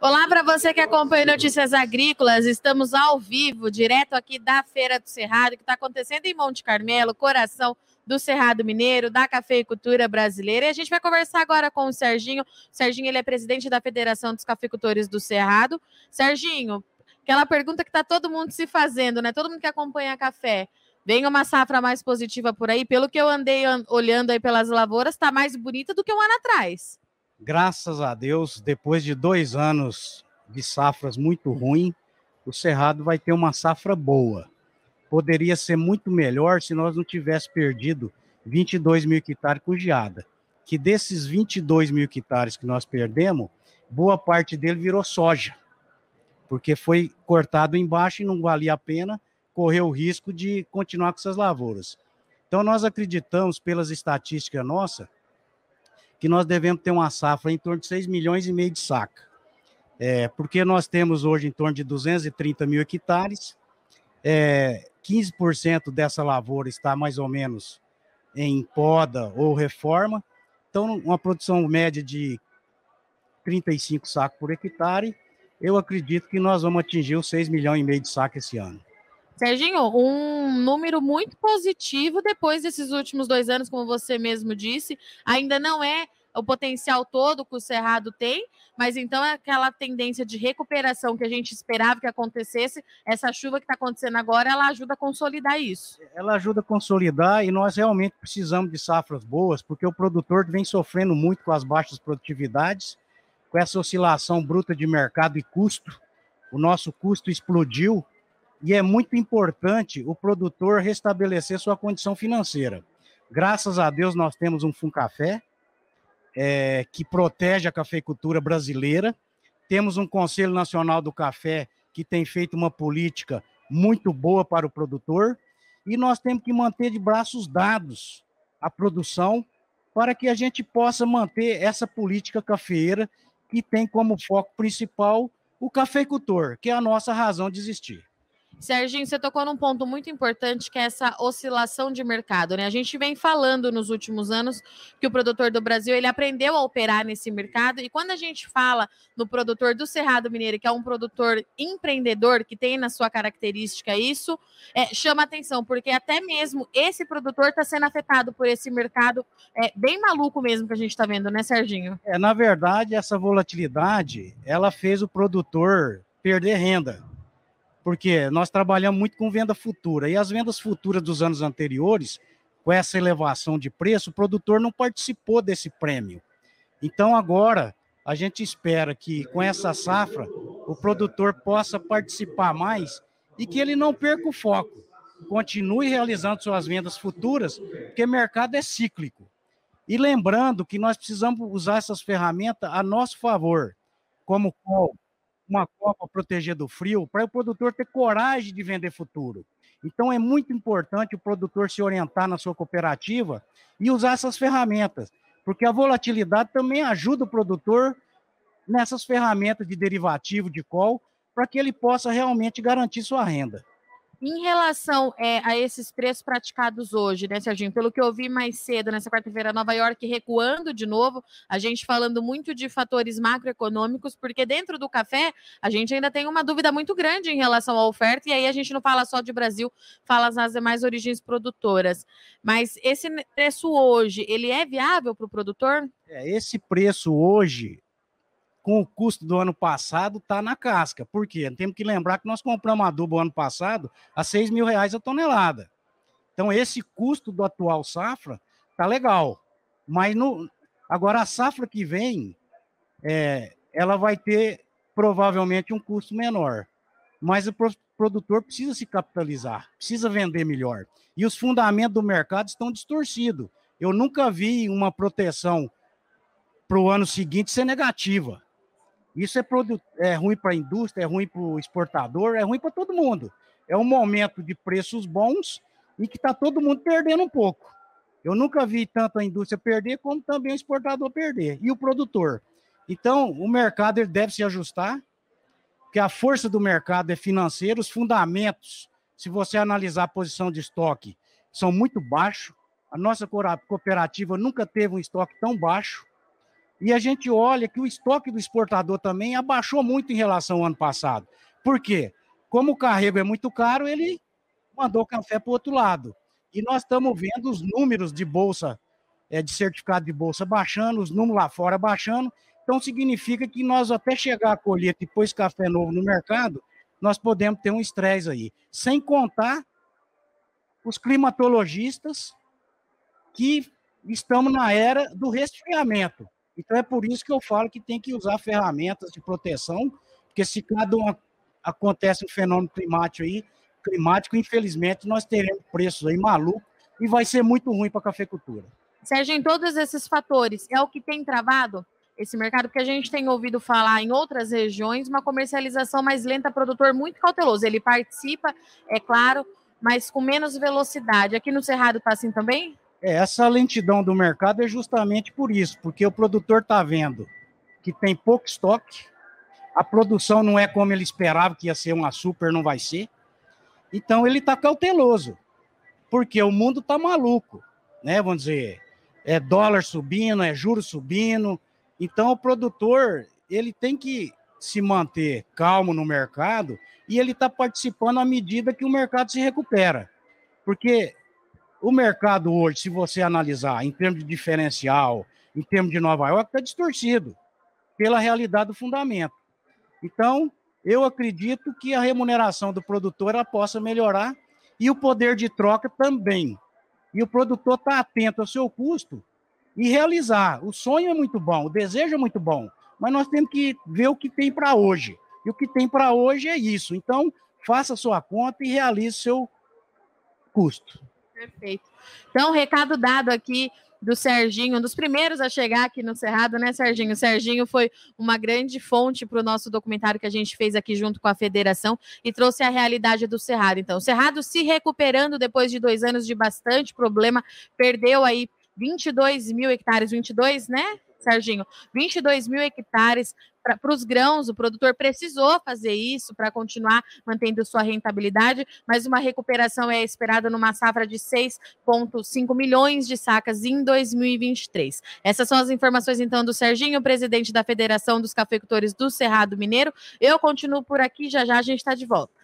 Olá para você que acompanha Notícias Agrícolas. Estamos ao vivo, direto aqui da Feira do Cerrado, que está acontecendo em Monte Carmelo, coração do Cerrado Mineiro, da cafeicultura brasileira. E a gente vai conversar agora com o Serginho. O Serginho ele é presidente da Federação dos Cafeicultores do Cerrado. Serginho, aquela pergunta que está todo mundo se fazendo, né? Todo mundo que acompanha café. Vem uma safra mais positiva por aí. Pelo que eu andei olhando aí pelas lavouras, está mais bonita do que um ano atrás. Graças a Deus, depois de dois anos de safras muito ruins, o Cerrado vai ter uma safra boa poderia ser muito melhor se nós não tivéssemos perdido 22 mil hectares com geada. Que desses 22 mil hectares que nós perdemos, boa parte dele virou soja, porque foi cortado embaixo e não valia a pena correr o risco de continuar com essas lavouras. Então, nós acreditamos, pelas estatísticas nossas, que nós devemos ter uma safra em torno de 6 milhões e meio de saca. É, porque nós temos hoje em torno de 230 mil hectares, é, 15% dessa lavoura está mais ou menos em poda ou reforma. Então, uma produção média de 35 sacos por hectare, eu acredito que nós vamos atingir os 6 milhões e meio de sacos esse ano. Serginho, um número muito positivo depois desses últimos dois anos, como você mesmo disse. Ainda não é o potencial todo que o Cerrado tem, mas então é aquela tendência de recuperação que a gente esperava que acontecesse, essa chuva que está acontecendo agora, ela ajuda a consolidar isso. Ela ajuda a consolidar e nós realmente precisamos de safras boas, porque o produtor vem sofrendo muito com as baixas produtividades, com essa oscilação bruta de mercado e custo. O nosso custo explodiu e é muito importante o produtor restabelecer sua condição financeira. Graças a Deus nós temos um Funcafé, é, que protege a cafeicultura brasileira. Temos um Conselho Nacional do Café que tem feito uma política muito boa para o produtor. E nós temos que manter de braços dados a produção para que a gente possa manter essa política cafeeira que tem como foco principal o cafeicultor, que é a nossa razão de existir. Serginho, você tocou num ponto muito importante que é essa oscilação de mercado, né? A gente vem falando nos últimos anos que o produtor do Brasil ele aprendeu a operar nesse mercado e quando a gente fala no produtor do Cerrado Mineiro, que é um produtor empreendedor que tem na sua característica isso, é, chama atenção porque até mesmo esse produtor está sendo afetado por esse mercado é, bem maluco mesmo que a gente está vendo, né, Serginho? É, na verdade, essa volatilidade ela fez o produtor perder renda porque nós trabalhamos muito com venda futura, e as vendas futuras dos anos anteriores, com essa elevação de preço, o produtor não participou desse prêmio. Então, agora, a gente espera que com essa safra, o produtor possa participar mais e que ele não perca o foco, continue realizando suas vendas futuras, porque o mercado é cíclico. E lembrando que nós precisamos usar essas ferramentas a nosso favor, como call, uma copa proteger do frio, para o produtor ter coragem de vender futuro. Então é muito importante o produtor se orientar na sua cooperativa e usar essas ferramentas, porque a volatilidade também ajuda o produtor nessas ferramentas de derivativo, de call, para que ele possa realmente garantir sua renda. Em relação é, a esses preços praticados hoje, né, Serginho? Pelo que eu vi mais cedo, nessa quarta-feira, Nova York recuando de novo, a gente falando muito de fatores macroeconômicos, porque dentro do café a gente ainda tem uma dúvida muito grande em relação à oferta, e aí a gente não fala só de Brasil, fala nas demais origens produtoras. Mas esse preço hoje, ele é viável para o produtor? É, esse preço hoje, com o custo do ano passado, está na casca. Por quê? Temos que lembrar que nós compramos adubo ano passado a 6 mil reais a tonelada. Então, esse custo do atual safra tá legal. Mas no, agora a safra que vem, é, ela vai ter provavelmente um custo menor. Mas o produtor precisa se capitalizar, precisa vender melhor. E os fundamentos do mercado estão distorcidos. Eu nunca vi uma proteção para o ano seguinte ser negativa. Isso é, é ruim para a indústria, é ruim para o exportador, é ruim para todo mundo. É um momento de preços bons e que está todo mundo perdendo um pouco. Eu nunca vi tanto a indústria perder como também o exportador perder e o produtor. Então, o mercado ele deve se ajustar, porque a força do mercado é financeira, os fundamentos, se você analisar a posição de estoque, são muito baixos. A nossa cooperativa nunca teve um estoque tão baixo. E a gente olha que o estoque do exportador também abaixou muito em relação ao ano passado. Por quê? Como o carrego é muito caro, ele mandou o café para o outro lado. E nós estamos vendo os números de bolsa, é, de certificado de bolsa baixando, os números lá fora baixando. Então, significa que nós, até chegar a colheita e pôr café novo no mercado, nós podemos ter um estresse aí. Sem contar os climatologistas que estamos na era do resfriamento. Então é por isso que eu falo que tem que usar ferramentas de proteção, porque se cada um acontece um fenômeno climático aí, climático, infelizmente nós teremos preços aí malucos e vai ser muito ruim para a cafeicultura. Sérgio, em todos esses fatores, é o que tem travado esse mercado, porque a gente tem ouvido falar em outras regiões uma comercialização mais lenta, produtor muito cauteloso. Ele participa, é claro, mas com menos velocidade. Aqui no Cerrado está assim também? É, essa lentidão do mercado é justamente por isso, porque o produtor está vendo que tem pouco estoque, a produção não é como ele esperava que ia ser uma super, não vai ser. Então ele está cauteloso, porque o mundo está maluco, né? Vamos dizer, é dólar subindo, é juros subindo. Então o produtor ele tem que se manter calmo no mercado e ele está participando à medida que o mercado se recupera. Porque o mercado hoje, se você analisar em termos de diferencial, em termos de Nova York, está distorcido pela realidade do fundamento. Então, eu acredito que a remuneração do produtor ela possa melhorar e o poder de troca também. E o produtor está atento ao seu custo e realizar. O sonho é muito bom, o desejo é muito bom, mas nós temos que ver o que tem para hoje. E o que tem para hoje é isso. Então, faça a sua conta e realize seu custo. Perfeito. Então, recado dado aqui do Serginho, um dos primeiros a chegar aqui no Cerrado, né, Serginho? O Serginho foi uma grande fonte para o nosso documentário que a gente fez aqui junto com a federação e trouxe a realidade do Cerrado. Então, o Cerrado se recuperando depois de dois anos de bastante problema, perdeu aí 22 mil hectares, 22, né? Serginho, 22 mil hectares para os grãos, o produtor precisou fazer isso para continuar mantendo sua rentabilidade, mas uma recuperação é esperada numa safra de 6,5 milhões de sacas em 2023. Essas são as informações, então, do Serginho, presidente da Federação dos Cafeicultores do Cerrado Mineiro. Eu continuo por aqui, já já a gente está de volta.